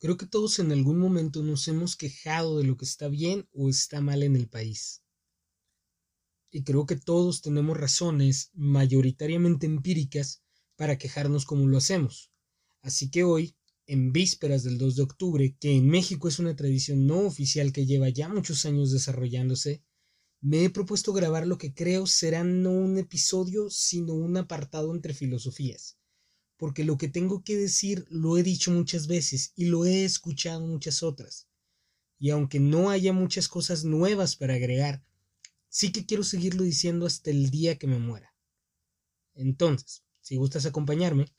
Creo que todos en algún momento nos hemos quejado de lo que está bien o está mal en el país. Y creo que todos tenemos razones mayoritariamente empíricas para quejarnos como lo hacemos. Así que hoy, en vísperas del 2 de octubre, que en México es una tradición no oficial que lleva ya muchos años desarrollándose, me he propuesto grabar lo que creo será no un episodio, sino un apartado entre filosofías porque lo que tengo que decir lo he dicho muchas veces y lo he escuchado muchas otras. Y aunque no haya muchas cosas nuevas para agregar, sí que quiero seguirlo diciendo hasta el día que me muera. Entonces, si gustas acompañarme,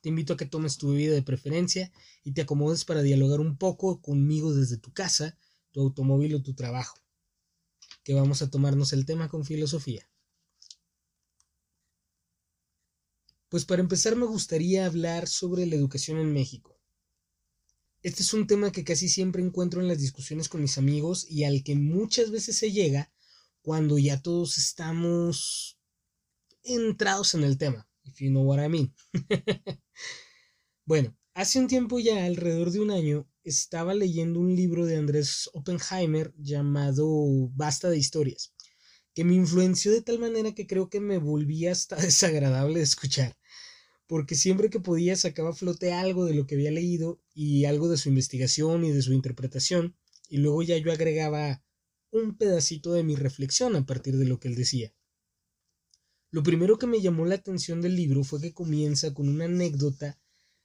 te invito a que tomes tu bebida de preferencia y te acomodes para dialogar un poco conmigo desde tu casa, tu automóvil o tu trabajo, que vamos a tomarnos el tema con filosofía. Pues para empezar me gustaría hablar sobre la educación en México. Este es un tema que casi siempre encuentro en las discusiones con mis amigos y al que muchas veces se llega cuando ya todos estamos entrados en el tema, if you know what I mean. bueno, hace un tiempo ya, alrededor de un año, estaba leyendo un libro de Andrés Oppenheimer llamado Basta de historias, que me influenció de tal manera que creo que me volvía hasta desagradable de escuchar porque siempre que podía sacaba a flote algo de lo que había leído y algo de su investigación y de su interpretación, y luego ya yo agregaba un pedacito de mi reflexión a partir de lo que él decía. Lo primero que me llamó la atención del libro fue que comienza con una anécdota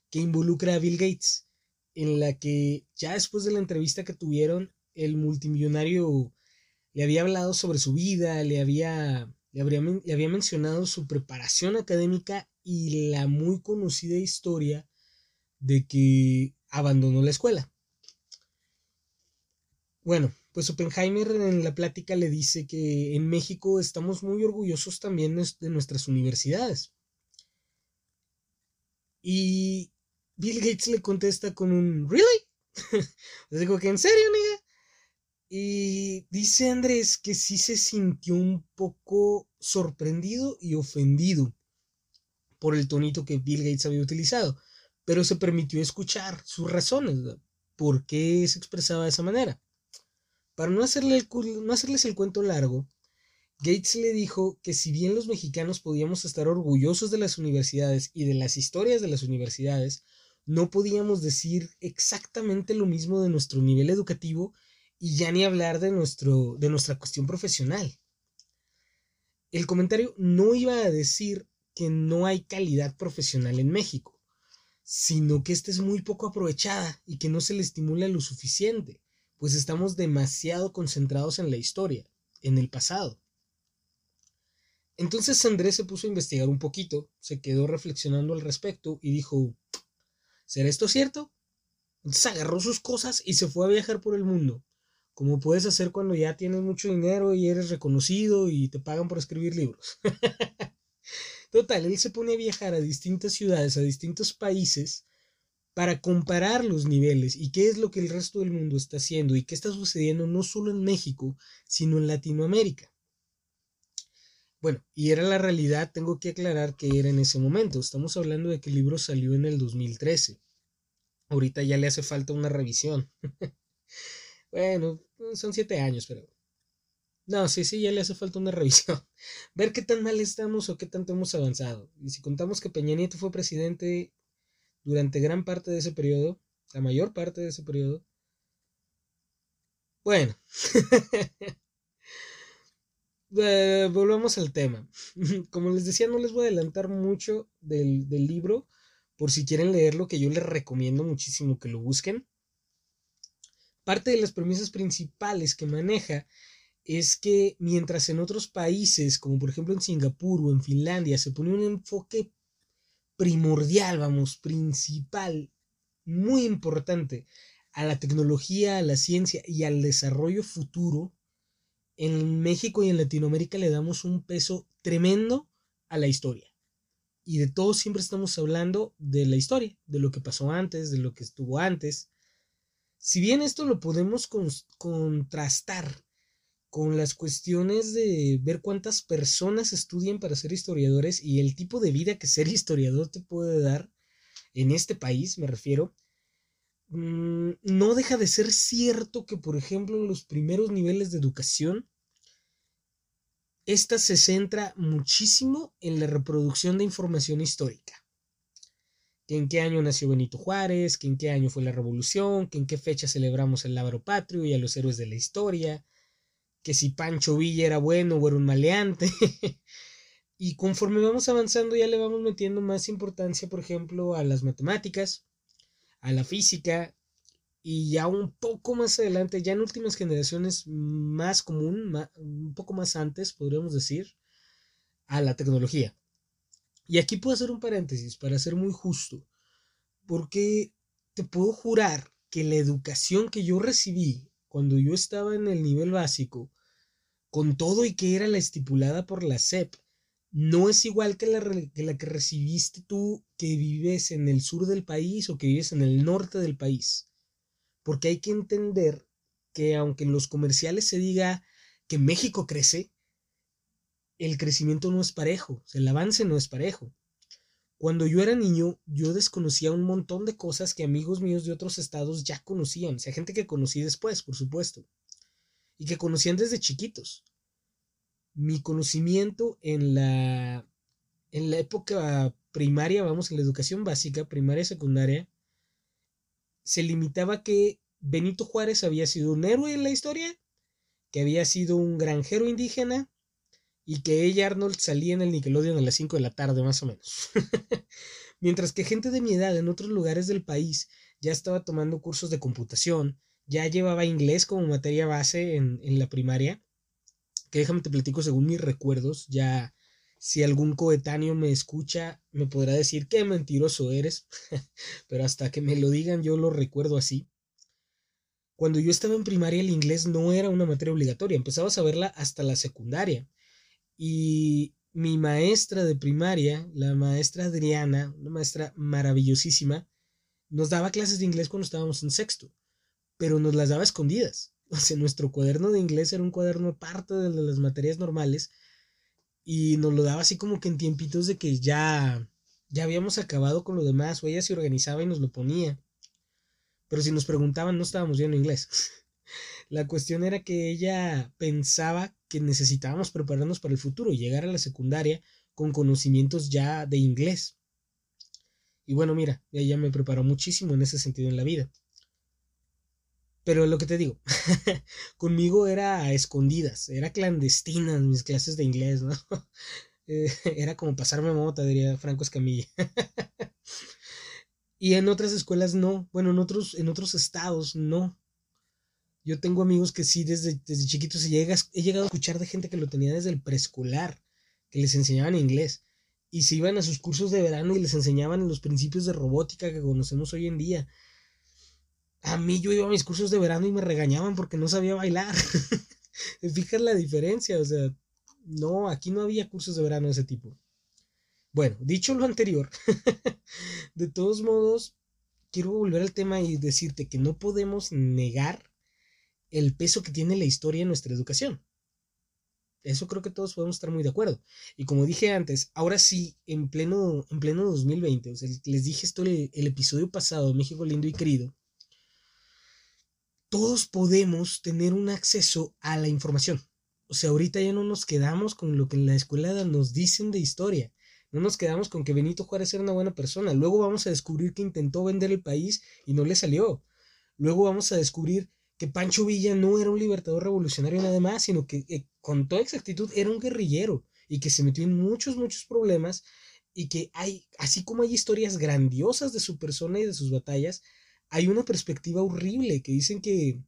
que involucra a Bill Gates, en la que ya después de la entrevista que tuvieron, el multimillonario le había hablado sobre su vida, le había, le, le había mencionado su preparación académica y la muy conocida historia de que abandonó la escuela. Bueno, pues Oppenheimer en la plática le dice que en México estamos muy orgullosos también de nuestras universidades. Y Bill Gates le contesta con un ¿Really? Le digo que en serio, niga. Y dice Andrés que sí se sintió un poco sorprendido y ofendido por el tonito que Bill Gates había utilizado, pero se permitió escuchar sus razones, por qué se expresaba de esa manera. Para no, hacerle el, no hacerles el cuento largo, Gates le dijo que si bien los mexicanos podíamos estar orgullosos de las universidades y de las historias de las universidades, no podíamos decir exactamente lo mismo de nuestro nivel educativo y ya ni hablar de, nuestro, de nuestra cuestión profesional. El comentario no iba a decir que no hay calidad profesional en México, sino que esta es muy poco aprovechada y que no se le estimula lo suficiente, pues estamos demasiado concentrados en la historia, en el pasado. Entonces Andrés se puso a investigar un poquito, se quedó reflexionando al respecto y dijo, ¿será esto cierto? Entonces agarró sus cosas y se fue a viajar por el mundo, como puedes hacer cuando ya tienes mucho dinero y eres reconocido y te pagan por escribir libros. Total, él se pone a viajar a distintas ciudades, a distintos países, para comparar los niveles y qué es lo que el resto del mundo está haciendo y qué está sucediendo no solo en México, sino en Latinoamérica. Bueno, y era la realidad, tengo que aclarar que era en ese momento. Estamos hablando de que el libro salió en el 2013. Ahorita ya le hace falta una revisión. bueno, son siete años, pero no, sí, sí, ya le hace falta una revisión. Ver qué tan mal estamos o qué tanto hemos avanzado. Y si contamos que Peña Nieto fue presidente durante gran parte de ese periodo, la mayor parte de ese periodo, bueno, eh, volvamos al tema. Como les decía, no les voy a adelantar mucho del, del libro, por si quieren leerlo, que yo les recomiendo muchísimo que lo busquen. Parte de las premisas principales que maneja es que mientras en otros países, como por ejemplo en Singapur o en Finlandia, se pone un enfoque primordial, vamos, principal, muy importante a la tecnología, a la ciencia y al desarrollo futuro, en México y en Latinoamérica le damos un peso tremendo a la historia. Y de todo siempre estamos hablando de la historia, de lo que pasó antes, de lo que estuvo antes. Si bien esto lo podemos contrastar con las cuestiones de ver cuántas personas estudian para ser historiadores y el tipo de vida que ser historiador te puede dar en este país, me refiero. mm, no deja de ser cierto que, por ejemplo, en los primeros niveles de educación, esta se centra muchísimo en la reproducción de información histórica. En qué año nació Benito Juárez, en qué año fue la revolución, en qué fecha celebramos el lábaro patrio y a los héroes de la historia, que si Pancho Villa era bueno o era un maleante. y conforme vamos avanzando ya le vamos metiendo más importancia, por ejemplo, a las matemáticas, a la física y ya un poco más adelante, ya en últimas generaciones más común, un poco más antes, podríamos decir, a la tecnología. Y aquí puedo hacer un paréntesis para ser muy justo, porque te puedo jurar que la educación que yo recibí cuando yo estaba en el nivel básico, con todo y que era la estipulada por la SEP, no es igual que la, que la, que recibiste tú que vives en el sur del país o que vives en el norte del país. Porque hay que entender que aunque en los comerciales se diga que México crece, el crecimiento no es parejo, el avance no es parejo. Cuando yo era niño, yo desconocía un montón de cosas que amigos míos de otros estados ya conocían, o sea, gente que conocí después, por supuesto, y que conocían desde chiquitos. Mi conocimiento en la en la época primaria, vamos, en la educación básica, primaria y secundaria, se limitaba que Benito Juárez había sido un héroe en la historia, que había sido un granjero indígena y que ella Arnold salía en el Nickelodeon a las 5 de la tarde más o menos. Mientras que gente de mi edad en otros lugares del país ya estaba tomando cursos de computación, ya llevaba inglés como materia base en, la primaria, que déjame te platico según mis recuerdos, ya si algún coetáneo me escucha, me podrá decir qué mentiroso eres, pero hasta que me lo digan yo lo recuerdo así. Cuando yo estaba en primaria el inglés no era una materia obligatoria, empezabas a verla hasta la secundaria. Y mi maestra de primaria, la maestra Adriana, una maestra maravillosísima, nos daba clases de inglés cuando estábamos en sexto, pero nos las daba escondidas. O sea, nuestro cuaderno de inglés era un cuaderno aparte de las materias normales y nos lo daba así como que en tiempitos de que ya ya habíamos acabado con lo demás o ella se organizaba y nos lo ponía. Pero si nos preguntaban no estábamos viendo inglés. La cuestión era que ella pensaba que necesitábamos prepararnos para el futuro y llegar a la secundaria con conocimientos ya de inglés. Y bueno, mira, ella me preparó muchísimo en ese sentido en la vida. Pero lo que te digo, conmigo era a escondidas, era clandestina mis clases de inglés, ¿no? Eh, era como pasarme mota, diría Franco Escamilla. y en otras escuelas no, bueno, en otros, en otros estados no. Yo tengo amigos que sí, desde, desde chiquitos he llegado a escuchar de gente que lo tenía desde el preescolar, que les enseñaban inglés. Y se iban a sus cursos de verano y les enseñaban los principios de robótica que conocemos hoy en día a mí yo iba a mis cursos de verano y me regañaban porque no sabía bailar. Fijas la diferencia, o sea, no, aquí no había cursos de verano de ese tipo. Bueno, dicho lo anterior, de todos modos, quiero volver al tema y decirte que no podemos negar el peso que tiene la historia en nuestra educación. Eso creo que todos podemos estar muy de acuerdo. Y como dije antes, ahora sí, en pleno, en pleno 2020, o sea, les dije esto el, el episodio pasado México Lindo y Querido, todos podemos tener un acceso a la información. O sea, ahorita ya no nos quedamos con lo que en la escuela nos dicen de historia. No nos quedamos con que Benito Juárez era una buena persona. Luego vamos a descubrir que intentó vender el país y no le salió. Luego vamos a descubrir que Pancho Villa no era un libertador revolucionario nada más, sino que eh, con toda exactitud era un guerrillero y que se metió en muchos, muchos problemas y que hay, así como hay historias grandiosas de su persona y de sus batallas, hay una perspectiva horrible que dicen que,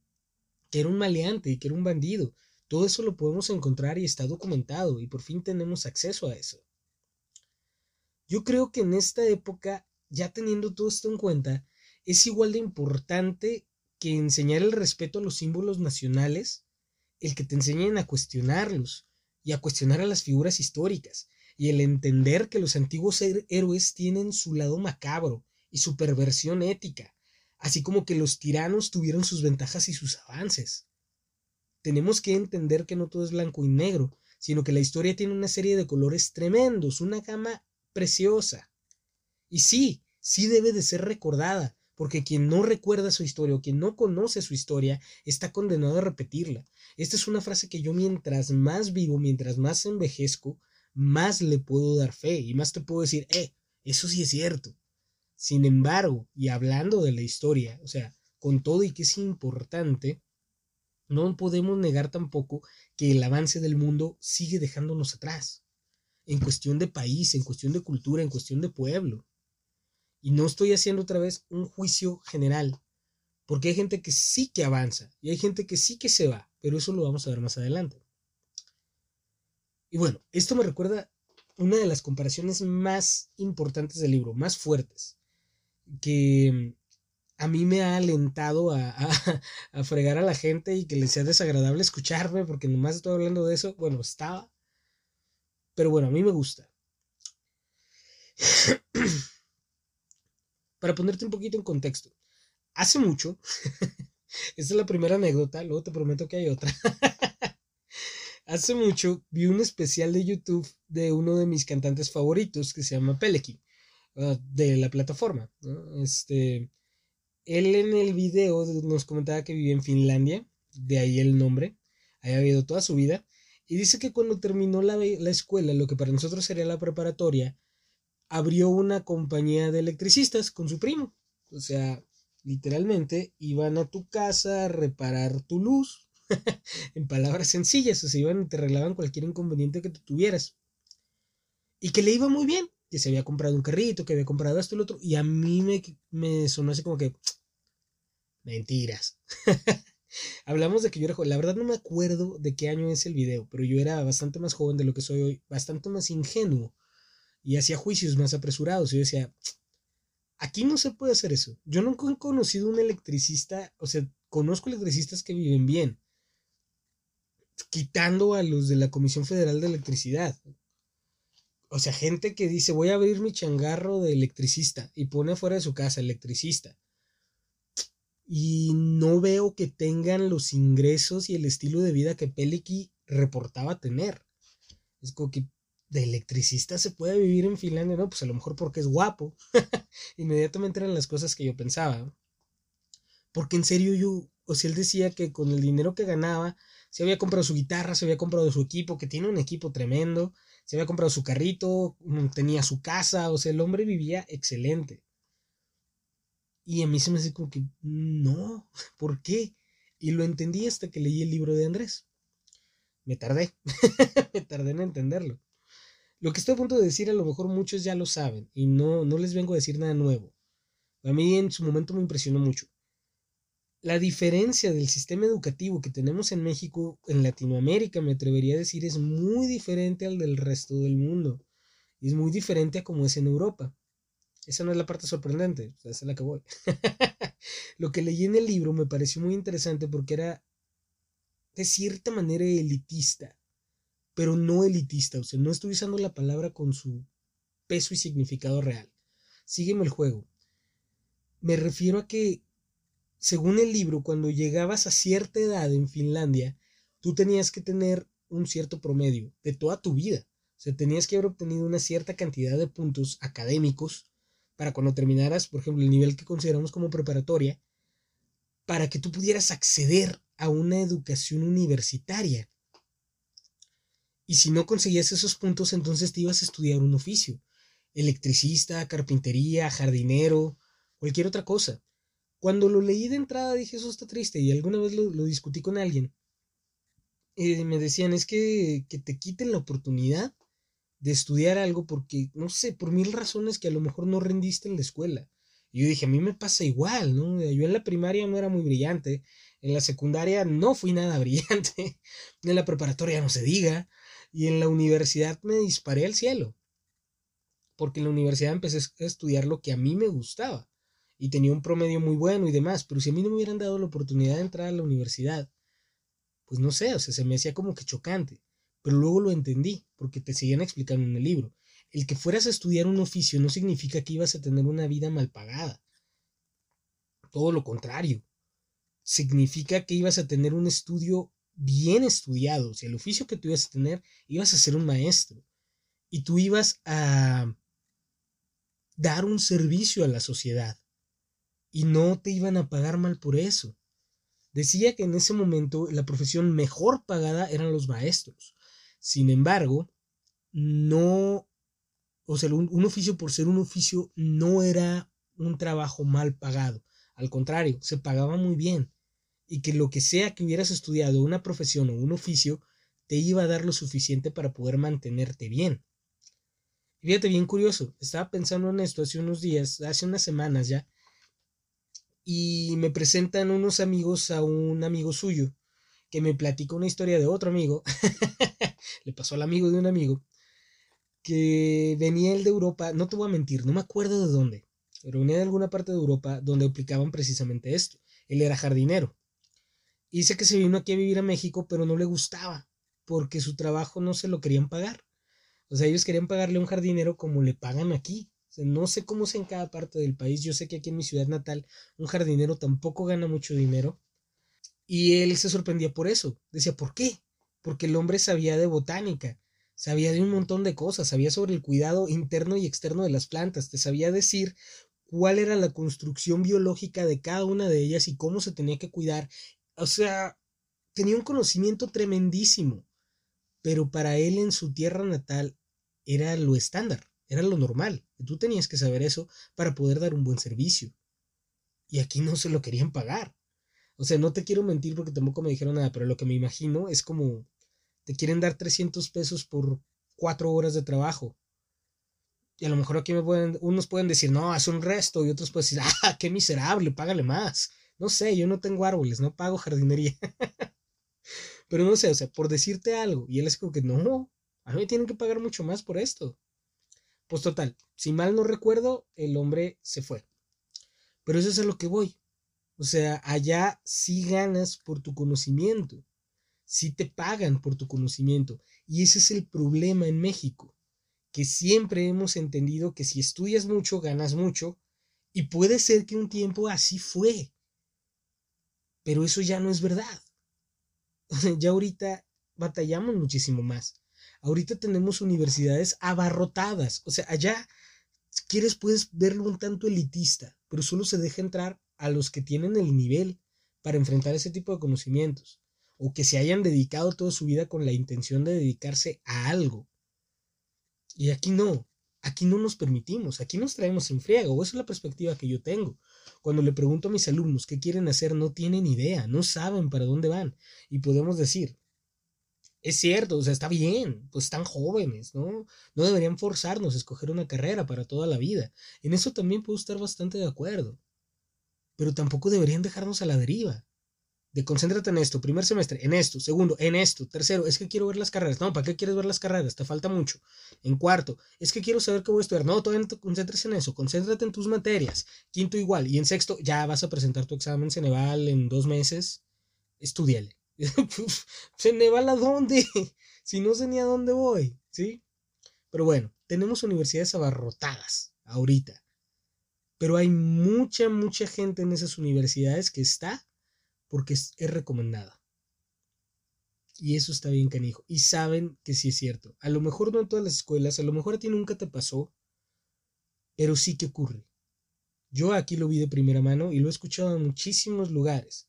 que era un maleante y que era un bandido. Todo eso lo podemos encontrar y está documentado y por fin tenemos acceso a eso. Yo creo que en esta época, ya teniendo todo esto en cuenta, es igual de importante que enseñar el respeto a los símbolos nacionales, el que te enseñen a cuestionarlos y a cuestionar a las figuras históricas, y el entender que los antiguos héroes tienen su lado macabro y su perversión ética, así como que los tiranos tuvieron sus ventajas y sus avances. Tenemos que entender que no todo es blanco y negro, sino que la historia tiene una serie de colores tremendos, una gama preciosa. Y sí, sí debe de ser recordada, porque quien no recuerda su historia o quien no conoce su historia está condenado a repetirla. Esta es una frase que yo mientras más vivo, mientras más envejezco, más le puedo dar fe y más te puedo decir, eh, eso sí es cierto. Sin embargo, y hablando de la historia, o sea, con todo y que es importante, no podemos negar tampoco que el avance del mundo sigue dejándonos atrás. En cuestión de país, en cuestión de cultura, en cuestión de pueblo. Y no estoy haciendo otra vez un juicio general, porque hay gente que sí que avanza y hay gente que sí que se va, pero eso lo vamos a ver más adelante. Y bueno, esto me recuerda una de las comparaciones más importantes del libro, más fuertes, que a mí me ha alentado a, a, fregar a la gente y que les sea desagradable escucharme, porque nomás estoy hablando de eso. Bueno, estaba. Pero bueno, a mí me gusta. Para ponerte un poquito en contexto. Hace mucho, esta es la primera anécdota, luego te prometo que hay otra. Hace mucho vi un especial de YouTube de uno de mis cantantes favoritos que se llama Peleki, ah, de la plataforma. Este, él en el video nos comentaba que vivía en Finlandia, de ahí el nombre, había vivido toda su vida, y dice que cuando terminó la, la escuela, lo que para nosotros sería la preparatoria, abrió una compañía de electricistas con su primo. O sea, literalmente iban a tu casa a reparar tu luz, en palabras sencillas, o sea, iban y te arreglaban cualquier inconveniente que tú tuvieras. Y que le iba muy bien, que se había comprado un carrito, que había comprado esto y lo otro, y a mí me, sonó así como que, mentiras. Hablamos de que yo era joven, la verdad no me acuerdo de qué año es el video, pero yo era bastante más joven de lo que soy hoy, bastante más ingenuo, y hacía juicios más apresurados, y yo decía, aquí no se puede hacer eso. Yo nunca he conocido un electricista, o sea, conozco electricistas que viven bien, quitando a los de la Comisión Federal de Electricidad. O sea, gente que dice, voy a abrir mi changarro de electricista y pone afuera de su casa electricista. Y no veo que tengan los ingresos y el estilo de vida que Peleki reportaba tener. Es como que de electricista se puede vivir en Finlandia, ¿no? Pues a lo mejor porque es guapo. Inmediatamente eran las cosas que yo pensaba. Porque en serio yo, o sea, él decía que con el dinero que ganaba se había comprado su guitarra, se había comprado su equipo, que tiene un equipo tremendo, se había comprado su carrito, mm, tenía su casa, o sea, el hombre vivía excelente. Y a mí se me hace como que, no, ¿por qué? Y lo entendí hasta que leí el libro de Andrés. Me tardé, me tardé en entenderlo. Lo que estoy a punto de decir a lo mejor muchos ya lo saben y no, no les vengo a decir nada nuevo. A mí en su momento me impresionó mucho la diferencia del sistema educativo que tenemos en México, en Latinoamérica, me atrevería a decir, es muy diferente al del resto del mundo. Y es muy diferente a como es en Europa. Esa no es la parte sorprendente, esa es la que voy. Lo que leí en el libro me pareció muy interesante porque era de cierta manera elitista, pero no elitista, o sea, no estoy usando la palabra con su peso y significado real. Sígueme el juego. Me refiero a que según el libro, cuando llegabas a cierta edad en Finlandia, tú tenías que tener un cierto promedio de toda tu vida. O sea, tenías que haber obtenido una cierta cantidad de puntos académicos para cuando terminaras, por ejemplo, el nivel que consideramos como preparatoria, para que tú pudieras acceder a una educación universitaria. Y si no conseguías esos puntos, entonces te ibas a estudiar un oficio. Electricista, carpintería, jardinero, cualquier otra cosa. Cuando lo leí de entrada dije, eso está triste, y alguna vez lo, discutí con alguien. Y me decían, es que, que te quiten la oportunidad de estudiar algo porque, no sé, por mil razones que a lo mejor no rendiste en la escuela. Y yo dije, a mí me pasa igual, ¿no? Yo en la primaria no era muy brillante, en la secundaria no fui nada brillante, en la preparatoria no se diga, y en la universidad me disparé al cielo. Porque en la universidad empecé a estudiar lo que a mí me gustaba y tenía un promedio muy bueno y demás, pero si a mí no me hubieran dado la oportunidad de entrar a la universidad, pues no sé, o sea, se me hacía como que chocante, pero luego lo entendí, porque te seguían explicando en el libro. El que fueras a estudiar un oficio no significa que ibas a tener una vida mal pagada. Todo lo contrario. Significa que ibas a tener un estudio bien estudiado. O sea, el oficio que tú ibas a tener, ibas a ser un maestro. Y tú ibas a dar un servicio a la sociedad y no te iban a pagar mal por eso. Decía que en ese momento la profesión mejor pagada eran los maestros. Sin embargo, no, o sea, un, oficio por ser un oficio no era un trabajo mal pagado. Al contrario, se pagaba muy bien. Y que lo que sea que hubieras estudiado, una profesión o un oficio, te iba a dar lo suficiente para poder mantenerte bien. Fíjate, bien curioso, estaba pensando en esto hace unos días, hace unas semanas ya, y me presentan unos amigos a un amigo suyo, que me platicó una historia de otro amigo, le pasó al amigo de un amigo, que venía él de Europa, no te voy a mentir, no me acuerdo de dónde, pero venía de alguna parte de Europa donde aplicaban precisamente esto. Él era jardinero. Dice que se vino aquí a vivir a México, pero no le gustaba, porque su trabajo no se lo querían pagar. O sea, ellos querían pagarle a un jardinero como le pagan aquí. No sé cómo es en cada parte del país. Yo sé que aquí en mi ciudad natal un jardinero tampoco gana mucho dinero. Y él se sorprendía por eso. Decía, ¿por qué? Porque el hombre sabía de botánica, sabía de un montón de cosas, sabía sobre el cuidado interno y externo de las plantas, te sabía decir cuál era la construcción biológica de cada una de ellas y cómo se tenía que cuidar. O sea, tenía un conocimiento tremendísimo, pero para él en su tierra natal era lo estándar, era lo normal. Tú tenías que saber eso para poder dar un buen servicio. Y aquí no se lo querían pagar. O sea, no te quiero mentir porque tampoco me dijeron nada, pero lo que me imagino es como te quieren dar 300 pesos por cuatro horas de trabajo. Y a lo mejor aquí me pueden, unos pueden decir, no, haz un resto, y otros pueden decir, ah, qué miserable, págale más. No sé, yo no tengo árboles, no pago jardinería. pero no sé, o sea, por decirte algo, y él es como que no, a mí me tienen que pagar mucho más por esto. Pues total, si mal no recuerdo, el hombre se fue. Pero eso es a lo que voy. O sea, allá sí ganas por tu conocimiento. Sí te pagan por tu conocimiento. Y ese es el problema en México. Que siempre hemos entendido que si estudias mucho, ganas mucho. Y puede ser que un tiempo así fue. Pero eso ya no es verdad. ya ahorita batallamos muchísimo más. Ahorita tenemos universidades abarrotadas. O sea, allá, quieres, puedes verlo un tanto elitista, pero solo se deja entrar a los que tienen el nivel para enfrentar ese tipo de conocimientos, o que se hayan dedicado toda su vida con la intención de dedicarse a algo. Y aquí no, aquí no nos permitimos, aquí nos traemos en friega, esa es la perspectiva que yo tengo. Cuando le pregunto a mis alumnos qué quieren hacer, no tienen idea, no saben para dónde van. Y podemos decir, es cierto, o sea, está bien, pues están jóvenes, ¿no? No deberían forzarnos a escoger una carrera para toda la vida. En eso también puedo estar bastante de acuerdo. Pero tampoco deberían dejarnos a la deriva. De concéntrate en esto, primer semestre, en esto, segundo, en esto, tercero, es que quiero ver las carreras. No, ¿para qué quieres ver las carreras? Te falta mucho. En cuarto, es que quiero saber qué voy a estudiar. No, todavía no te concentres en eso, concéntrate en tus materias. Quinto igual. Y en sexto, ya vas a presentar tu examen Ceneval en dos meses. Estudiale. ¿Ceneval a dónde? si no sé ni a dónde voy, ¿sí? Pero bueno, tenemos universidades abarrotadas ahorita. Pero hay mucha, mucha gente en esas universidades que está porque es, recomendada. Y eso está bien canijo. Y saben que sí es cierto. A lo mejor no en todas las escuelas, a lo mejor a ti nunca te pasó, pero sí que ocurre. Yo aquí lo vi de primera mano y lo he escuchado en muchísimos lugares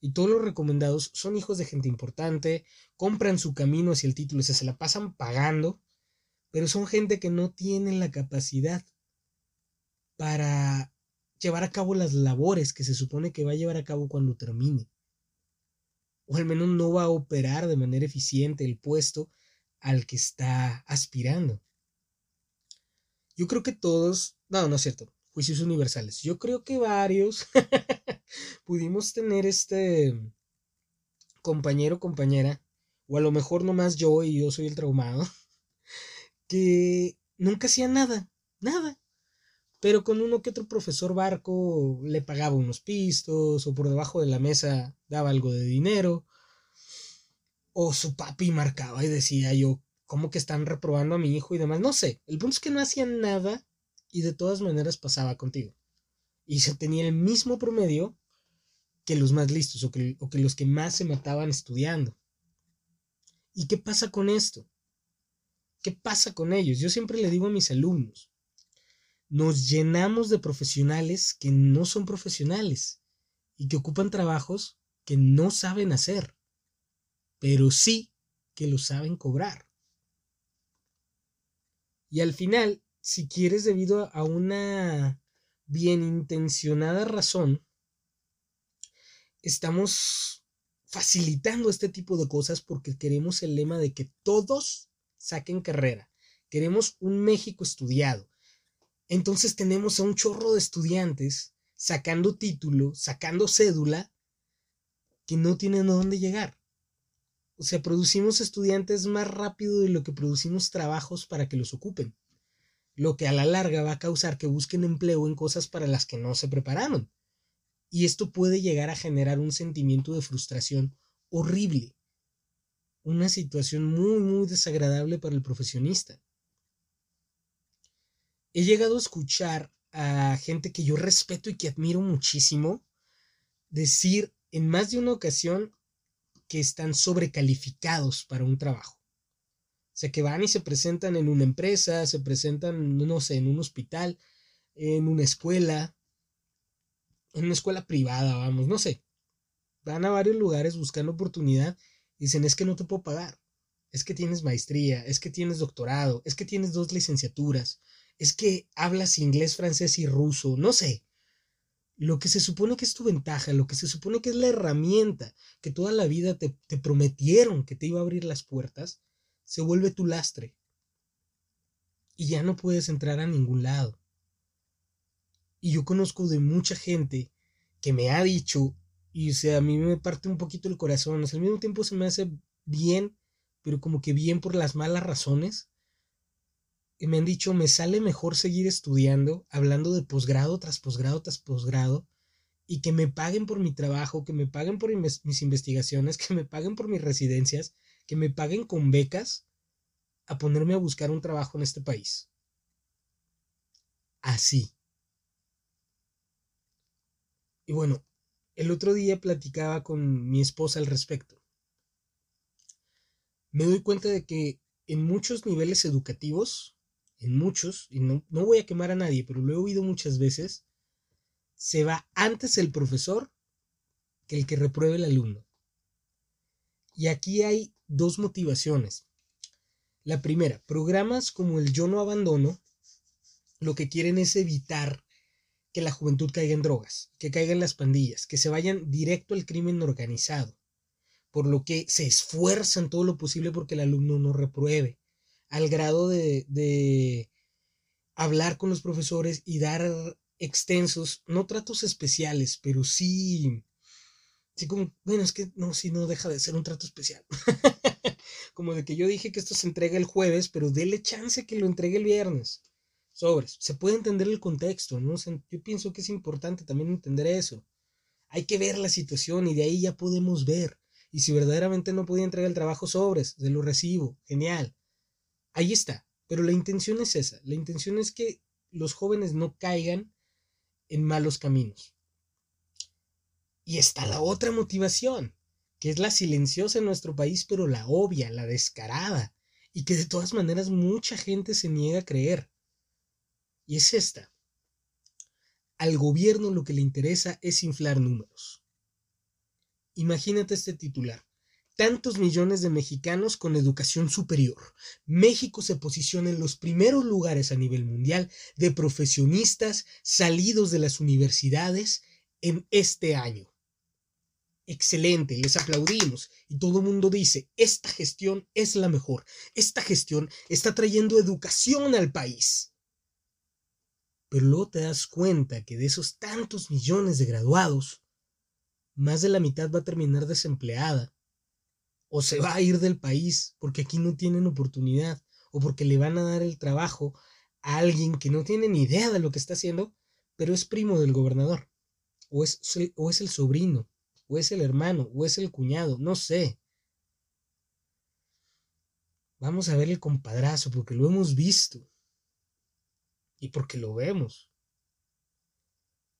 y todos los recomendados son hijos de gente importante, compran su camino hacia el título, se la pasan pagando, pero son gente que no tiene la capacidad para llevar a cabo las labores que se supone que va a llevar a cabo cuando termine. O al menos no va a operar de manera eficiente el puesto al que está aspirando. Yo creo que todos, no, no es cierto, juicios universales. Yo creo que varios pudimos tener este compañero compañera, o a lo mejor nomás yo y yo soy el traumado, que nunca hacía nada, nada. Pero con uno que otro profesor barco le pagaba unos pistos, o por debajo de la mesa daba algo de dinero, o su papi marcaba y decía yo, ¿cómo que están reprobando a mi hijo y demás? No sé, el punto es que no hacían nada y de todas maneras pasaba contigo. Y se tenía el mismo promedio que los más listos o que, los que más se mataban estudiando. ¿Y qué pasa con esto? ¿Qué pasa con ellos? Yo siempre le digo a mis alumnos, nos llenamos de profesionales que no son profesionales y que ocupan trabajos que no saben hacer, pero sí que lo saben cobrar. Y al final, si quieres debido a una bien intencionada razón, estamos facilitando este tipo de cosas porque queremos el lema de que todos saquen carrera. Queremos un México estudiado. Entonces tenemos a un chorro de estudiantes sacando título, sacando cédula, que no tienen a dónde llegar. O sea, producimos estudiantes más rápido de lo que producimos trabajos para que los ocupen, lo que a la larga va a causar que busquen empleo en cosas para las que no se prepararon. Y esto puede llegar a generar un sentimiento de frustración horrible, una situación muy, muy desagradable para el profesionista. He llegado a escuchar a gente que yo respeto y que admiro muchísimo decir en más de una ocasión que están sobrecalificados para un trabajo. O sea, que van y se presentan en una empresa, se presentan, no sé, en un hospital, en una escuela, en una escuela privada, vamos, no sé. Van a varios lugares buscando oportunidad y dicen, es que no te puedo pagar, es que tienes maestría, es que tienes doctorado, es que tienes dos licenciaturas, es que hablas inglés, francés y ruso, no sé lo que se supone que es tu ventaja, lo que se supone que es la herramienta que toda la vida te, prometieron que te iba a abrir las puertas, se vuelve tu lastre. Y ya no puedes entrar a ningún lado. Y yo conozco de mucha gente que me ha dicho, y o sea, a mí me parte un poquito el corazón, al mismo tiempo se me hace bien, pero como que bien por las malas razones, me han dicho, me sale mejor seguir estudiando, hablando de posgrado tras posgrado tras posgrado, y que me paguen por mi trabajo, que me paguen por mis investigaciones, que me paguen por mis residencias, que me paguen con becas, a ponerme a buscar un trabajo en este país. Así. Y bueno, el otro día platicaba con mi esposa al respecto. Me doy cuenta de que en muchos niveles educativos en muchos, y no, no voy a quemar a nadie, pero lo he oído muchas veces, se va antes el profesor que el que repruebe el alumno. Y aquí hay dos motivaciones. La primera, programas como el Yo no abandono, lo que quieren es evitar que la juventud caiga en drogas, que caiga en las pandillas, que se vayan directo al crimen organizado, por lo que se esfuerzan todo lo posible porque el alumno no repruebe al grado de, hablar con los profesores y dar extensos, no tratos especiales, pero sí, sí como, bueno, es que no, si no deja de ser un trato especial. como de que yo dije que esto se entrega el jueves, pero dele chance que lo entregue el viernes. Sobres, se puede entender el contexto, ¿no? yo pienso que es importante también entender eso. Hay que ver la situación y de ahí ya podemos ver. Y si verdaderamente no podía entregar el trabajo sobres, de lo recibo, genial ahí está. Pero la intención es esa. La intención es que los jóvenes no caigan en malos caminos. Y está la otra motivación, que es la silenciosa en nuestro país, pero la obvia, la descarada, y que de todas maneras mucha gente se niega a creer. Y es esta. Al gobierno lo que le interesa es inflar números. Imagínate este titular tantos millones de mexicanos con educación superior. México se posiciona en los primeros lugares a nivel mundial de profesionistas salidos de las universidades en este año. Excelente, les aplaudimos y todo el mundo dice, esta gestión es la mejor, esta gestión está trayendo educación al país. Pero luego te das cuenta que de esos tantos millones de graduados, más de la mitad va a terminar desempleada o se va a ir del país porque aquí no tienen oportunidad o porque le van a dar el trabajo a alguien que no tiene ni idea de lo que está haciendo, pero es primo del gobernador, o es, o es el sobrino, o es el hermano, o es el cuñado, no sé. Vamos a ver el compadrazo porque lo hemos visto y porque lo vemos.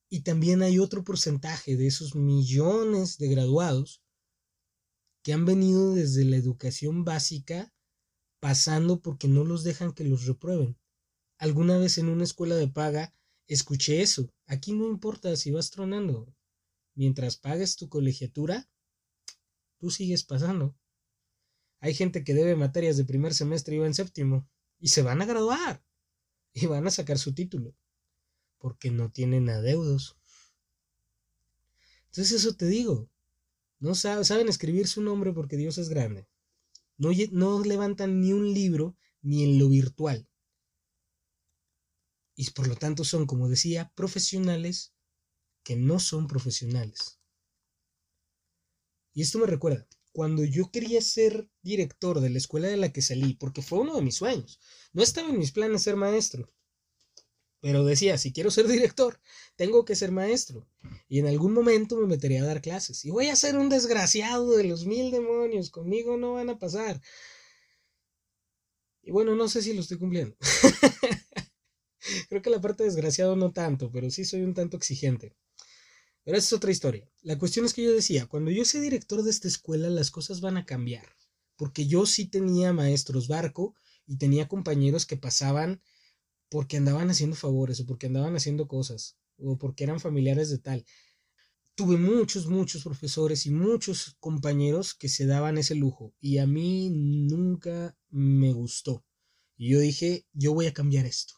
Y también hay otro porcentaje de esos millones de graduados que han venido desde la educación básica pasando porque no los dejan que los reprueben, alguna vez en una escuela de paga escuché eso. Aquí no importa si vas tronando. Mientras pagues tu colegiatura, tú sigues pasando. Hay gente que debe materias de primer semestre y va en séptimo. Y se van a graduar. Y van a sacar su título. Porque no tienen adeudos. Entonces eso te digo. No saben escribir su nombre porque Dios es grande. No, no levantan ni un libro ni en lo virtual. Y por lo tanto son, como decía, profesionales que no son profesionales. Y esto me recuerda, cuando yo quería ser director de la escuela de la que salí, porque fue uno de mis sueños, no estaba en mis planes ser maestro, pero decía, si quiero ser director, tengo que ser maestro. Y en algún momento me meteré a dar clases. Y voy a ser un desgraciado de los mil demonios. Conmigo no van a pasar. Y bueno, no sé si lo estoy cumpliendo. Creo que la parte desgraciado no tanto, pero sí soy un tanto exigente. Pero esa es otra historia. La cuestión es que yo decía, cuando yo sea director de esta escuela, las cosas van a cambiar. Porque yo sí tenía maestros barco y tenía compañeros que pasaban porque andaban haciendo favores o porque andaban haciendo cosas o porque eran familiares de tal. Tuve muchos, muchos profesores y muchos compañeros que se daban ese lujo y a mí nunca me gustó. Y yo dije, yo voy a cambiar esto.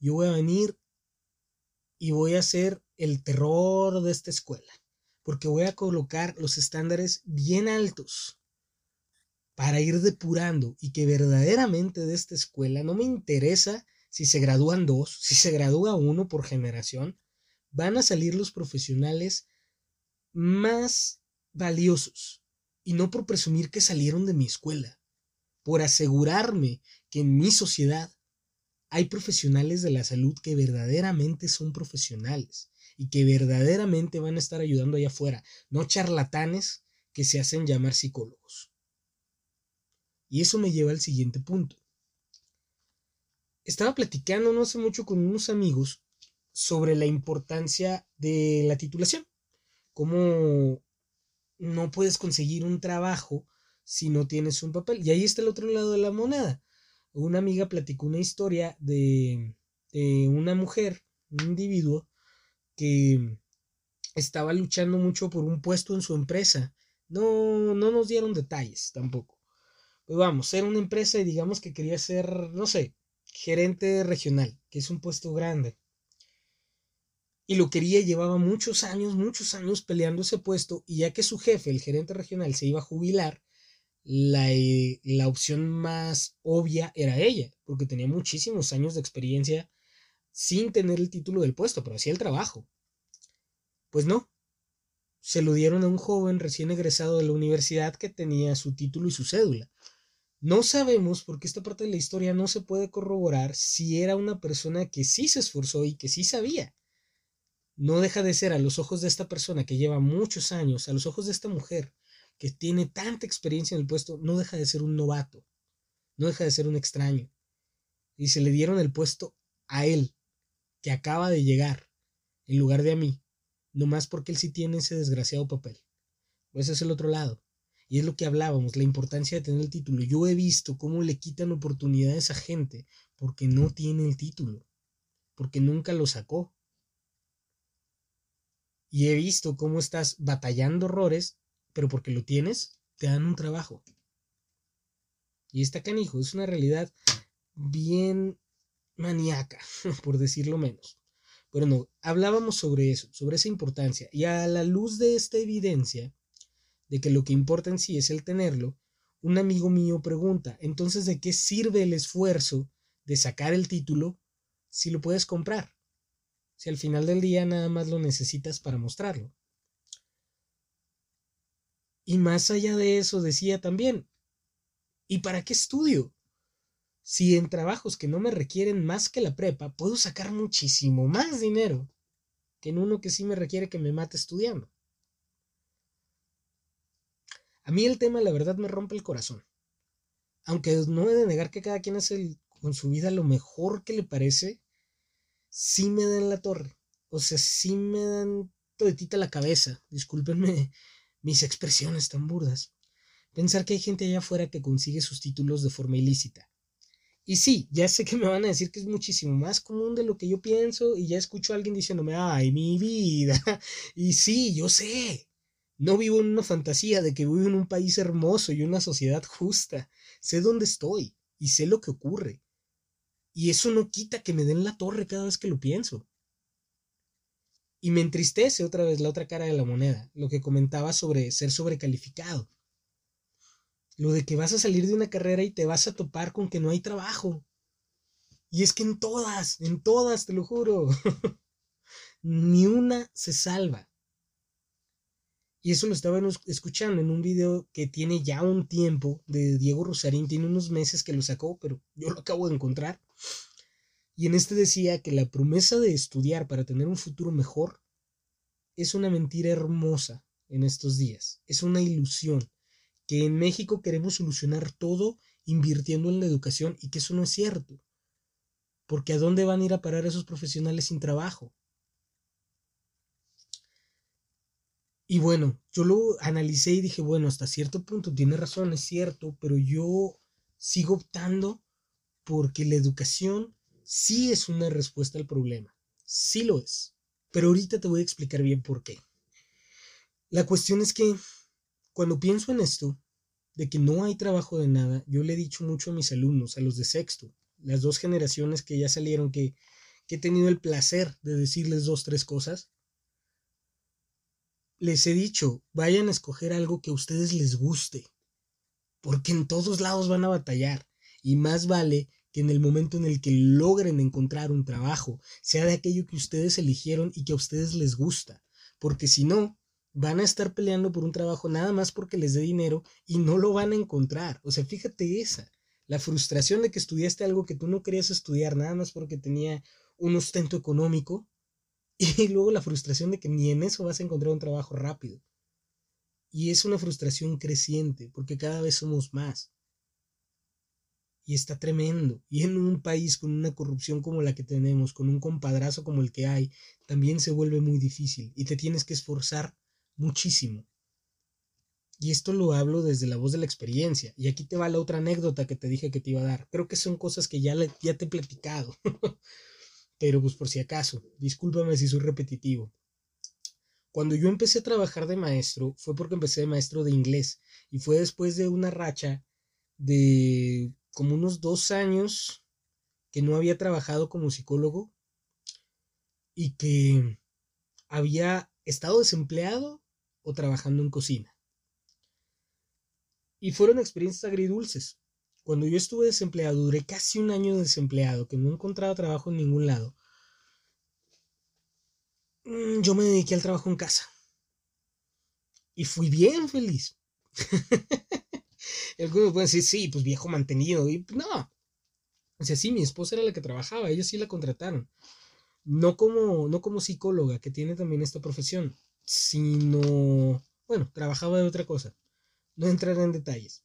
Yo voy a venir y voy a ser el terror de esta escuela, porque voy a colocar los estándares bien altos para ir depurando y que verdaderamente de esta escuela no me interesa si se gradúan dos, si se gradúa uno por generación, van a salir los profesionales más valiosos y no por presumir que salieron de mi escuela, por asegurarme que en mi sociedad hay profesionales de la salud que verdaderamente son profesionales y que verdaderamente van a estar ayudando allá afuera, no charlatanes que se hacen llamar psicólogos. Y eso me lleva al siguiente punto. Estaba platicando no hace mucho con unos amigos sobre la importancia de la titulación, cómo no puedes conseguir un trabajo si no tienes un papel. Y ahí está el otro lado de la moneda. Una amiga platicó una historia de, de una mujer, un individuo, que estaba luchando mucho por un puesto en su empresa. No, no nos dieron detalles tampoco. Pues vamos, era una empresa y digamos que quería ser, no sé, gerente regional, que es un puesto grande. Y lo quería, llevaba muchos años, muchos años peleando ese puesto, y ya que su jefe, el gerente regional, se iba a jubilar, la, eh, la opción más obvia era ella, porque tenía muchísimos años de experiencia sin tener el título del puesto, pero hacía el trabajo. Pues no, se lo dieron a un joven recién egresado de la universidad que tenía su título y su cédula. No sabemos, porque esta parte de la historia no se puede corroborar, si era una persona que sí se esforzó y que sí sabía. No deja de ser a los ojos de esta persona que lleva muchos años, a los ojos de esta mujer que tiene tanta experiencia en el puesto, no deja de ser un novato, no deja de ser un extraño. Y se le dieron el puesto a él, que acaba de llegar, en lugar de a mí, nomás porque él sí tiene ese desgraciado papel. Pues ese es el otro lado. Y es lo que hablábamos, la importancia de tener el título. Yo he visto cómo le quitan oportunidades a gente porque no tiene el título, porque nunca lo sacó. Y he visto cómo estás batallando horrores, pero porque lo tienes, te dan un trabajo. Y esta canijo es una realidad bien maníaca, por decirlo menos. Pero no, hablábamos sobre eso, sobre esa importancia. Y a la luz de esta evidencia, de que lo que importa en sí es el tenerlo, un amigo mío pregunta, entonces, ¿de qué sirve el esfuerzo de sacar el título si lo puedes comprar? Si al final del día nada más lo necesitas para mostrarlo. Y más allá de eso decía también, ¿y para qué estudio? si en trabajos que no me requieren más que la prepa, puedo sacar muchísimo más dinero que en uno que sí me requiere que me mate estudiando. A mí el tema, la verdad, me rompe el corazón. Aunque no he de negar que cada quien hace con su vida lo mejor que le parece, sí me dan la torre. O sea, sí me dan toditita la cabeza. Discúlpenme mis expresiones tan burdas. Pensar que hay gente allá afuera que consigue sus títulos de forma ilícita Y sí, ya sé que me van a decir que es muchísimo más común de lo que yo pienso y ya escucho a alguien diciéndome, ay, mi vida. Y sí, yo sé. No vivo en una fantasía de que vivo en un país hermoso y una sociedad justa. Sé dónde estoy y sé lo que ocurre. Y eso no quita que me den la torre cada vez que lo pienso. Y me entristece otra vez la otra cara de la moneda, lo que comentaba sobre ser sobrecalificado. Lo de que vas a salir de una carrera y te vas a topar con que no hay trabajo. Y es que en todas, en todas, te lo juro. Ni una se salva. Y eso lo estaban escuchando en un video que tiene ya un tiempo de Diego Rosarín, tiene unos meses que lo sacó, pero yo lo acabo de encontrar. Y en este decía que la promesa de estudiar para tener un futuro mejor es una mentira hermosa en estos días, es una ilusión que en México queremos solucionar todo invirtiendo en la educación y que eso no es cierto. Porque ¿a dónde van a ir a parar esos profesionales sin trabajo? Y bueno, yo lo analicé y dije, bueno, hasta cierto punto tiene razón, es cierto, pero yo sigo optando porque la educación sí es una respuesta al problema, sí lo es. Pero ahorita te voy a explicar bien por qué. La cuestión es que cuando pienso en esto, de que no hay trabajo de nada, yo le he dicho mucho a mis alumnos, a los de sexto, las dos generaciones que ya salieron, que, he tenido el placer de decirles dos, tres cosas, les he dicho, vayan a escoger algo que a ustedes les guste, porque en todos lados van a batallar, y más vale que en el momento en el que logren encontrar un trabajo, sea de aquello que ustedes eligieron y que a ustedes les gusta, porque si no, van a estar peleando por un trabajo nada más porque les dé dinero y no lo van a encontrar. O sea, fíjate esa, la frustración de que estudiaste algo que tú no querías estudiar nada más porque tenía un ostento económico y luego la frustración de que ni en eso vas a encontrar un trabajo rápido. Y es una frustración creciente porque cada vez somos más. Y está tremendo. Y en un país con una corrupción como la que tenemos, con un compadrazo como el que hay, también se vuelve muy difícil y te tienes que esforzar muchísimo. Y esto lo hablo desde la voz de la experiencia. Y aquí te va la otra anécdota que te dije que te iba a dar. Creo que son cosas que ya, ya te he platicado. Pero pues por si acaso, discúlpame si soy repetitivo. Cuando yo empecé a trabajar de maestro fue porque empecé de maestro de inglés y fue después de una racha de como unos dos años que no había trabajado como psicólogo y que había estado desempleado o trabajando en cocina. Y fueron experiencias agridulces. Cuando yo estuve desempleado, duré casi un año desempleado, que no encontraba trabajo en ningún lado. Mm, yo me dediqué al trabajo en casa. Y fui bien feliz. Algunos pueden decir, sí, pues viejo mantenido. Y no. O sea, sí, mi esposa era la que trabajaba, ellos sí la contrataron. No como, no como psicóloga, que tiene también esta profesión, sino, bueno, trabajaba de otra cosa. No entraré en detalles.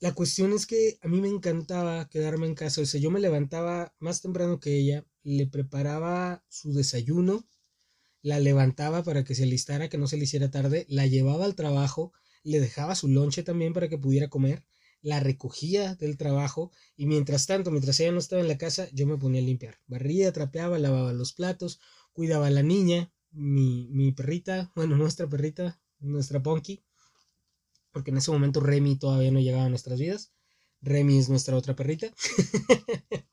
La cuestión es que a mí me encantaba quedarme en casa. O sea, yo me levantaba más temprano que ella, le preparaba su desayuno, la levantaba para que se alistara, que no se le hiciera tarde, la llevaba al trabajo, le dejaba su lonche también para que pudiera comer, la recogía del trabajo y mientras tanto, mientras ella no estaba en la casa, yo me ponía a limpiar. Barría, trapeaba, lavaba los platos, cuidaba a la niña, mi, mi perrita, bueno, nuestra perrita, nuestra Ponky, porque en ese momento Remy todavía no llegaba a nuestras vidas. Remy es nuestra otra perrita.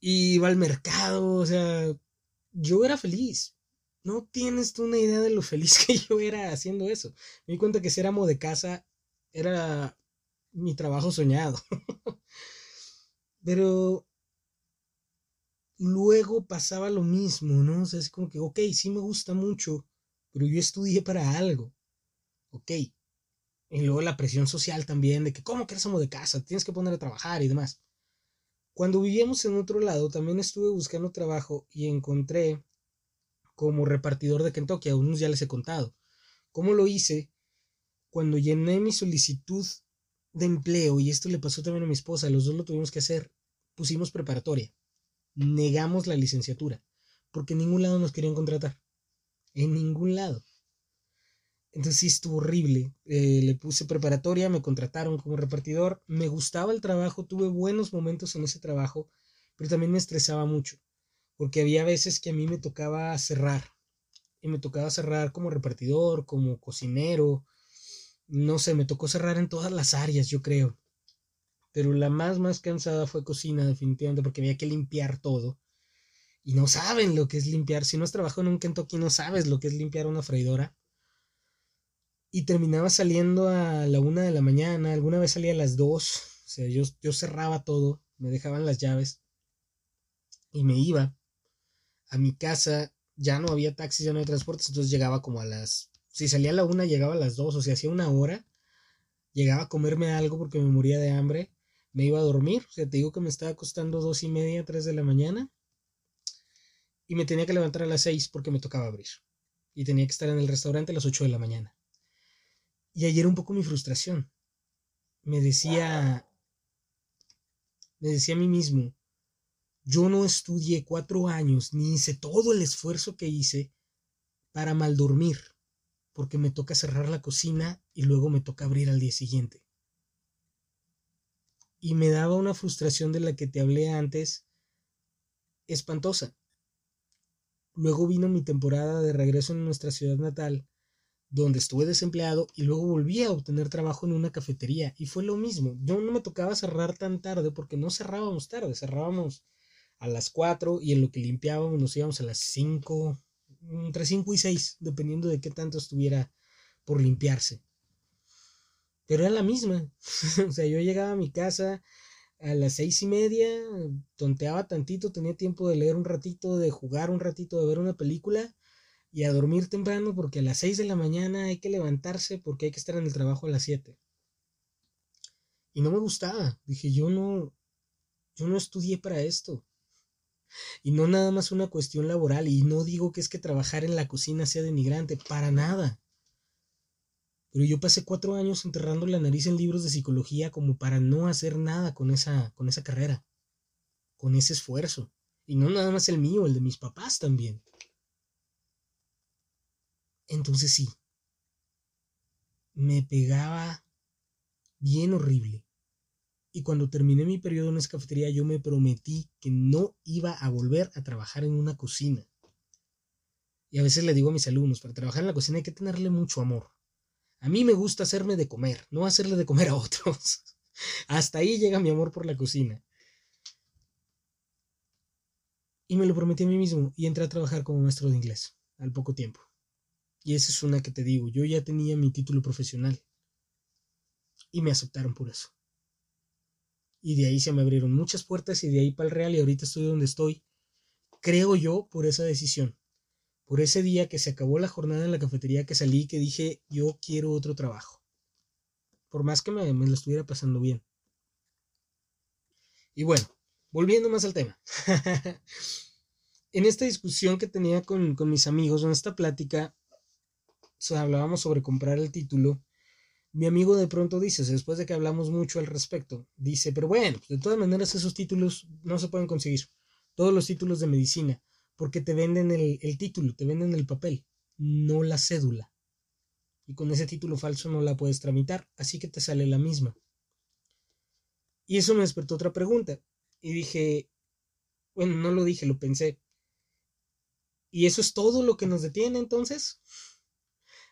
y iba al mercado, o sea, yo era feliz. No tienes tú una idea de lo feliz que yo era haciendo eso. Me di cuenta que ser amo de casa era mi trabajo soñado. Pero luego pasaba lo mismo, ¿no? O sea, es como que, ok, sí me gusta mucho, pero yo estudié para algo. Ok. Y luego la presión social también de que, ¿cómo que eres amo de casa? Tienes que poner a trabajar y demás. Cuando vivíamos en otro lado, también estuve buscando trabajo y encontré como repartidor de Kentucky, a unos ya les he contado. ¿Cómo lo hice? Cuando llené mi solicitud de empleo, y esto le pasó también a mi esposa, los dos lo tuvimos que hacer, pusimos preparatoria, negamos la licenciatura, porque en ningún lado nos querían contratar, en ningún lado. Entonces sí estuvo horrible. Eh, le puse preparatoria, me contrataron como repartidor. Me gustaba el trabajo, tuve buenos momentos en ese trabajo, pero también me estresaba mucho, porque había veces que a mí me tocaba cerrar. Y me tocaba cerrar como repartidor, como cocinero. No sé, me tocó cerrar en todas las áreas, yo creo. Pero la más, más cansada fue cocina, definitivamente, porque había que limpiar todo. Y no saben lo que es limpiar. Si no has trabajado en un Kentucky, no sabes lo que es limpiar una freidora y terminaba saliendo a la una de la mañana, alguna vez salía a las dos, o sea, yo, yo cerraba todo, me dejaban las llaves y me iba a mi casa, ya no había taxis, ya no había transportes, entonces llegaba como a las, si salía a la una, llegaba a las dos, o sea, hacía una hora, llegaba a comerme algo porque me moría de hambre, me iba a dormir, o sea, te digo que me estaba costando dos y media, tres de la mañana, y me tenía que levantar a las seis porque me tocaba abrir, y tenía que estar en el restaurante a las ocho de la mañana. Y ayer un poco mi frustración. Me decía, me decía a mí mismo, yo no estudié cuatro años ni hice todo el esfuerzo que hice para mal dormir, porque me toca cerrar la cocina y luego me toca abrir al día siguiente. Y me daba una frustración de la que te hablé antes, espantosa. Luego vino mi temporada de regreso en nuestra ciudad natal donde estuve desempleado y luego volví a obtener trabajo en una cafetería y fue lo mismo. Yo no me tocaba cerrar tan tarde porque no cerrábamos tarde, cerrábamos a las 4 y en lo que limpiábamos nos íbamos a las 5, entre 5 y 6, dependiendo de qué tanto estuviera por limpiarse. Pero era la misma. o sea, yo llegaba a mi casa a las seis y media, tonteaba tantito, tenía tiempo de leer un ratito, de jugar un ratito, de ver una película y a dormir temprano porque a las 6 de la mañana hay que levantarse porque hay que estar en el trabajo a las 7. Y no me gustaba. Dije, yo no, yo no estudié para esto. Y no nada más una cuestión laboral. Y no digo que es que trabajar en la cocina sea denigrante, para nada. Pero yo pasé cuatro años enterrando la nariz en libros de psicología como para no hacer nada con esa, con esa carrera, con ese esfuerzo. Y no nada más el mío, el de mis papás también. Entonces sí, me pegaba bien horrible. Y cuando terminé mi periodo en esa cafetería, yo me prometí que no iba a volver a trabajar en una cocina. Y a veces le digo a mis alumnos, para trabajar en la cocina hay que tenerle mucho amor. A mí me gusta hacerme de comer, no hacerle de comer a otros. Hasta ahí llega mi amor por la cocina. Y me lo prometí a mí mismo y entré a trabajar como maestro de inglés al poco tiempo. Y esa es una que te digo, yo ya tenía mi título profesional. Y me aceptaron por eso. Y de ahí se me abrieron muchas puertas y de ahí para el Real y ahorita estoy donde estoy. Creo yo por esa decisión. Por ese día que se acabó la jornada en la cafetería que salí que dije yo quiero otro trabajo. Por más que me, me lo estuviera pasando bien. Y bueno, volviendo más al tema. en esta discusión que tenía con, con mis amigos, en esta plática, hablábamos sobre comprar el título, mi amigo de pronto dice, después de que hablamos mucho al respecto, dice, pero bueno, de todas maneras esos títulos no se pueden conseguir, todos los títulos de medicina, porque te venden el, el título, te venden el papel, no la cédula. Y con ese título falso no la puedes tramitar, así que te sale la misma. Y eso me despertó otra pregunta. Y dije, bueno, no lo dije, lo pensé. ¿Y eso es todo lo que nos detiene entonces?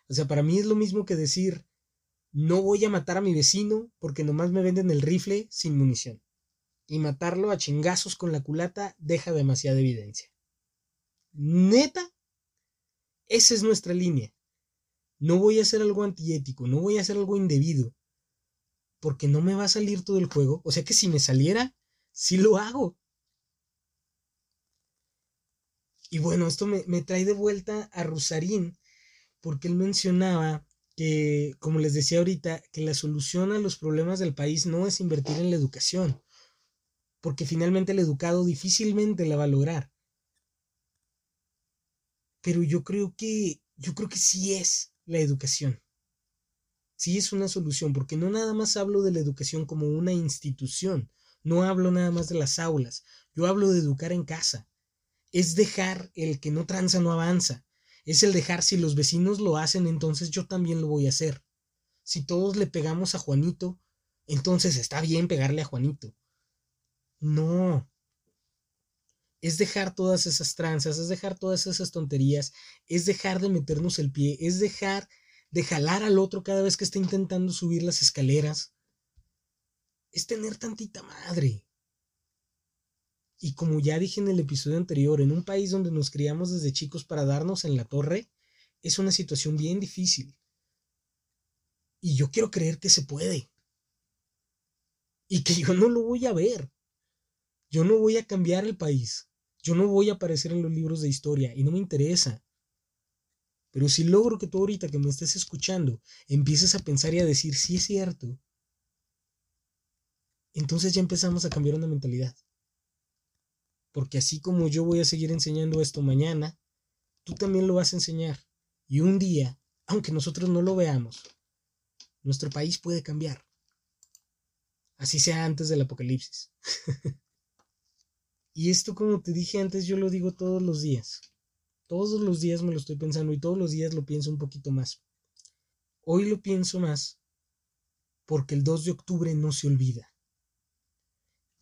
O sea, para mí es lo mismo que decir, no voy a matar a mi vecino porque nomás me venden el rifle sin munición. Y matarlo a chingazos con la culata deja demasiada evidencia. Neta, esa es nuestra línea. No voy a hacer algo antiético, no voy a hacer algo indebido, porque no me va a salir todo el juego. O sea que si me saliera, sí lo hago. Y bueno, esto me, me trae de vuelta a Rusarín, porque él mencionaba que, como les decía ahorita, que la solución a los problemas del país no es invertir en la educación, porque finalmente el educado difícilmente la va a lograr. Pero yo creo que, yo creo que sí es la educación. Sí es una solución, porque no nada más hablo de la educación como una institución, no hablo nada más de las aulas, yo hablo de educar en casa. Es dejar el que no tranza no avanza, Es el dejar si los vecinos lo hacen, entonces yo también lo voy a hacer. Si todos le pegamos a Juanito, entonces está bien pegarle a Juanito. No. Es dejar todas esas tranzas, es dejar todas esas tonterías, es dejar de meternos el pie, es dejar de jalar al otro cada vez que está intentando subir las escaleras. Es tener tantita madre. Y como ya dije en el episodio anterior, en un país donde nos criamos desde chicos para darnos en la torre, es una situación bien difícil. Y yo quiero creer que se puede. Y que yo no lo voy a ver. Yo no voy a cambiar el país. Yo no voy a aparecer en los libros de historia y no me interesa. Pero si logro que tú ahorita que me estés escuchando empieces a pensar y a decir sí es cierto, entonces ya empezamos a cambiar una mentalidad. Porque así como yo voy a seguir enseñando esto mañana, tú también lo vas a enseñar. Y un día, aunque nosotros no lo veamos, nuestro país puede cambiar. Así sea antes del apocalipsis. y esto, como te dije antes, yo lo digo todos los días. Todos los días me lo estoy pensando y todos los días lo pienso un poquito más. Hoy lo pienso más porque el 2 de octubre no se olvida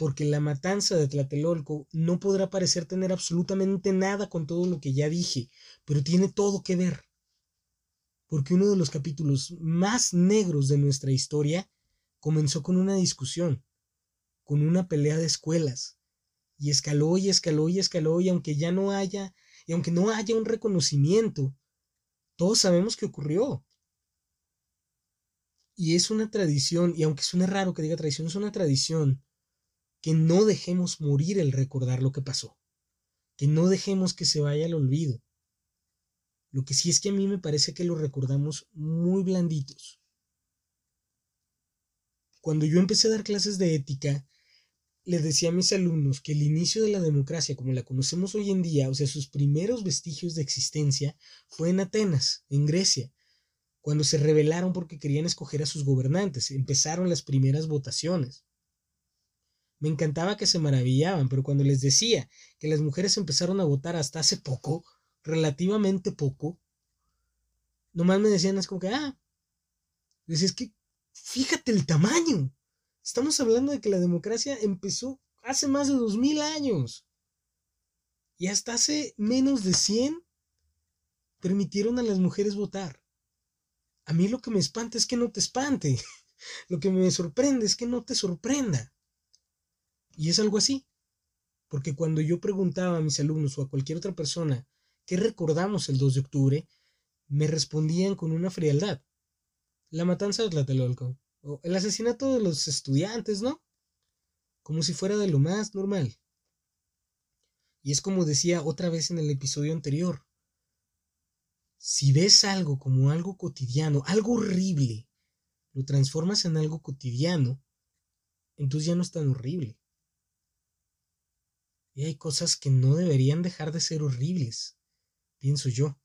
porque la matanza de Tlatelolco no podrá parecer tener absolutamente nada con todo lo que ya dije, pero tiene todo que ver. Porque uno de los capítulos más negros de nuestra historia comenzó con una discusión, con una pelea de escuelas, y escaló y escaló y escaló, y aunque ya no haya, y aunque no haya un reconocimiento, todos sabemos que ocurrió. Y es una tradición, y aunque suene raro que diga tradición, es una tradición que no dejemos morir el recordar lo que pasó, que no dejemos que se vaya al olvido. Lo que sí es que a mí me parece que lo recordamos muy blanditos. Cuando yo empecé a dar clases de ética, les decía a mis alumnos que el inicio de la democracia como la conocemos hoy en día, o sea, sus primeros vestigios de existencia, fue en Atenas, en Grecia, cuando se rebelaron porque querían escoger a sus gobernantes, empezaron las primeras votaciones. Me encantaba que se maravillaban, pero cuando les decía que las mujeres empezaron a votar hasta hace poco, relativamente poco, nomás me decían es como que, ah, es que fíjate el tamaño. Estamos hablando de que la democracia empezó hace más de dos mil años. Y hasta hace menos de cien permitieron a las mujeres votar. A mí lo que me espanta es que no te espante. Lo que me sorprende es que no te sorprenda. Y es algo así. Porque cuando yo preguntaba a mis alumnos o a cualquier otra persona qué recordamos el 2 de octubre, me respondían con una frialdad. La matanza de Tlatelolco. O el asesinato de los estudiantes, ¿no? Como si fuera de lo más normal. Y es como decía otra vez en el episodio anterior. Si ves algo como algo cotidiano, algo horrible, lo transformas en algo cotidiano, entonces ya no es tan horrible. Y hay cosas que no deberían dejar de ser horribles, pienso yo.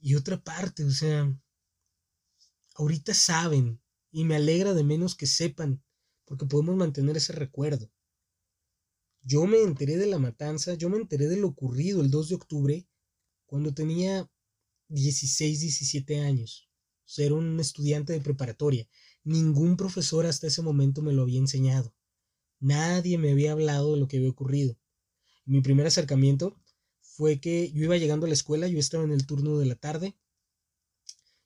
Y otra parte, o sea, ahorita saben, y me alegra de menos que sepan, porque podemos mantener ese recuerdo. Yo me enteré de la matanza, yo me enteré de lo ocurrido el 2 de octubre, cuando tenía 16, 17 años. Ser un estudiante de preparatoria. Ningún profesor hasta ese momento me lo había enseñado. Nadie me había hablado de lo que había ocurrido. Mi primer acercamiento fue que yo iba llegando a la escuela, yo estaba en el turno de la tarde,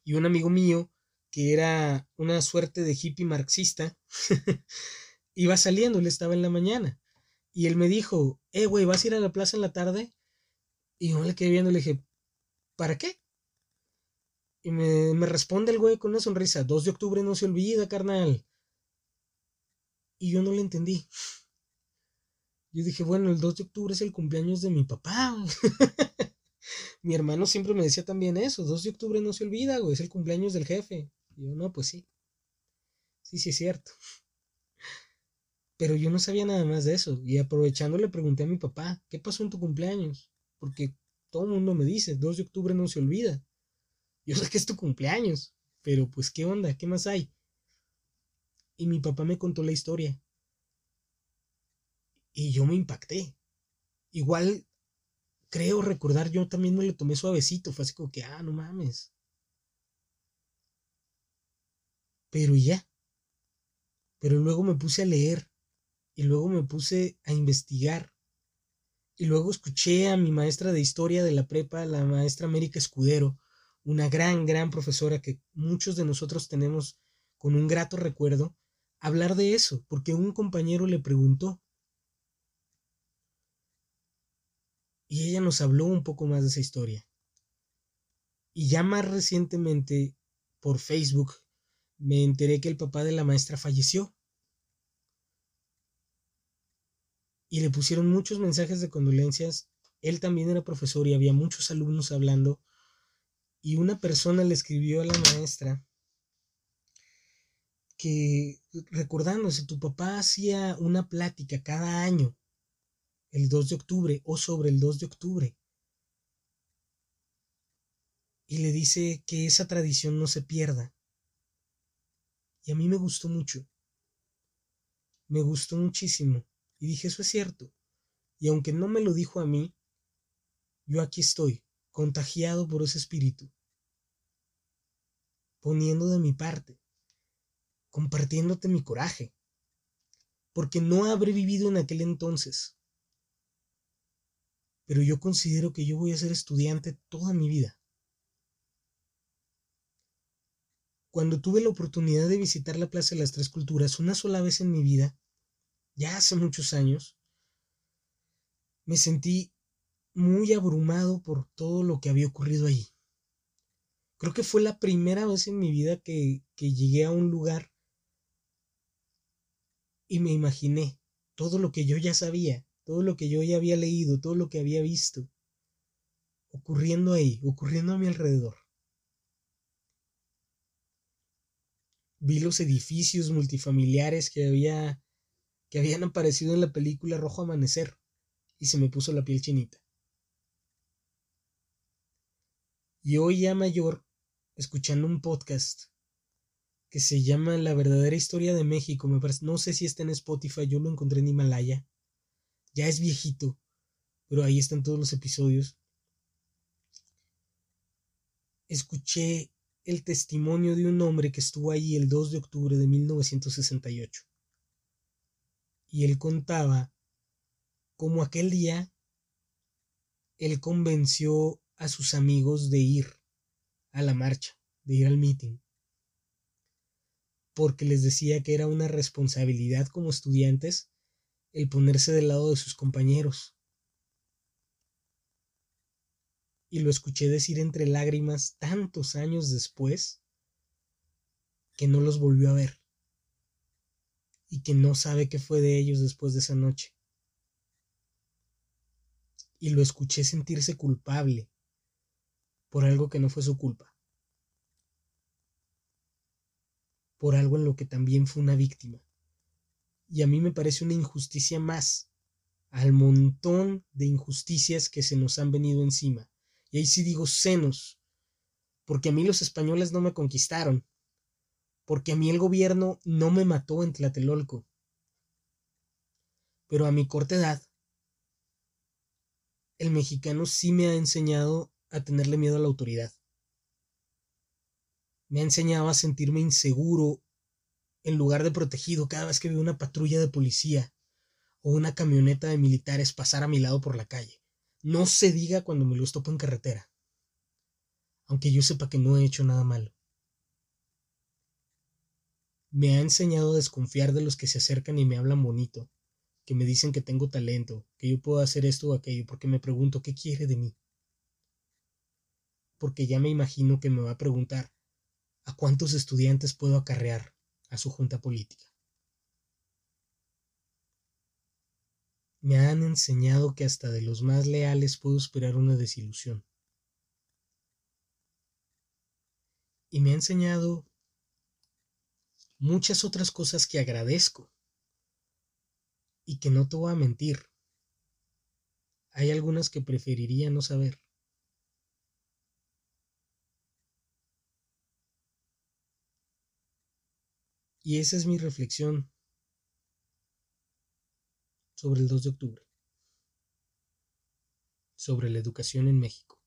y un amigo mío, que era una suerte de hippie marxista, iba saliendo, él estaba en la mañana, y él me dijo, eh, güey, ¿vas a ir a la plaza en la tarde? Y yo le quedé viendo y le dije, ¿para qué? Y me, me responde el güey con una sonrisa, 2 de octubre no se olvida, carnal. Y yo no le entendí. Yo dije, bueno, el 2 de octubre es el cumpleaños de mi papá. mi hermano siempre me decía también eso, 2 de octubre no se olvida, güey, es el cumpleaños del jefe. Y yo, no, pues sí. Sí, sí es cierto. Pero yo no sabía nada más de eso. Y aprovechando le pregunté a mi papá, ¿qué pasó en tu cumpleaños? Porque todo el mundo me dice, 2 de octubre no se olvida. Yo sé que es tu cumpleaños, pero pues qué onda, ¿qué más hay? Y mi papá me contó la historia. Y yo me impacté. Igual creo recordar, yo también me lo tomé suavecito, fue así como que, ah, no mames. Pero ya. Pero luego me puse a leer y luego me puse a investigar. Y luego escuché a mi maestra de historia de la prepa, la maestra América Escudero, una gran, gran profesora que muchos de nosotros tenemos con un grato recuerdo, hablar de eso, porque un compañero le preguntó. Y ella nos habló un poco más de esa historia. Y ya más recientemente, por Facebook, me enteré que el papá de la maestra falleció. Y le pusieron muchos mensajes de condolencias. Él también era profesor y había muchos alumnos hablando. Y una persona le escribió a la maestra que recordándose, tu papá hacía una plática cada año, el 2 de octubre o sobre el 2 de octubre. Y le dice que esa tradición no se pierda. Y a mí me gustó mucho. Me gustó muchísimo. Y dije, eso es cierto. Y aunque no me lo dijo a mí, yo aquí estoy, contagiado por ese espíritu, poniendo de mi parte, compartiéndote mi coraje, porque no habré vivido en aquel entonces. Pero yo considero que yo voy a ser estudiante toda mi vida. Cuando tuve la oportunidad de visitar la Plaza de las Tres Culturas una sola vez en mi vida, ya hace muchos años, me sentí muy abrumado por todo lo que había ocurrido allí. Creo que fue la primera vez en mi vida que, que llegué a un lugar y me imaginé todo lo que yo ya sabía, todo lo que yo ya había leído, todo lo que había visto, ocurriendo ahí, ocurriendo a mi alrededor. vi los edificios multifamiliares que había que habían aparecido en la película Rojo Amanecer y se me puso la piel chinita. Y hoy ya mayor, escuchando un podcast que se llama La verdadera historia de México, me parece, no sé si está en Spotify, yo lo encontré en Himalaya. Ya es viejito, pero ahí están todos los episodios. Escuché el testimonio de un hombre que estuvo allí el 2 de octubre de 1968. Y él contaba cómo aquel día él convenció a sus amigos de ir a la marcha, de ir al meeting, porque les decía que era una responsabilidad como estudiantes el ponerse del lado de sus compañeros, y lo escuché decir entre lágrimas tantos años después que no los volvió a ver y que no sabe qué fue de ellos después de esa noche. Y lo escuché sentirse culpable por algo que no fue su culpa, por algo en lo que también fue una víctima. Y a mí me parece una injusticia más al montón de injusticias que se nos han venido encima y ahí sí digo senos, porque a mí los españoles no me conquistaron, porque a mí el gobierno no me mató en Tlatelolco. Pero a mi corta edad, el mexicano sí me ha enseñado a tenerle miedo a la autoridad. Me ha enseñado a sentirme inseguro en lugar de protegido cada vez que veo una patrulla de policía o una camioneta de militares pasar a mi lado por la calle. No se diga cuando me los topo en carretera, aunque yo sepa que no he hecho nada malo. Me ha enseñado a desconfiar de los que se acercan y me hablan bonito, que me dicen que tengo talento, que yo puedo hacer esto o aquello, porque me pregunto qué quiere de mí. Porque ya me imagino que me va a preguntar a cuántos estudiantes puedo acarrear a su junta política. me han enseñado que hasta de los más leales puedo esperar una desilusión. Y me ha enseñado muchas otras cosas que agradezco y que no te voy a mentir. Hay algunas que preferiría no saber. Y esa es mi reflexión sobre el 2 de octubre. sobre la educación en México.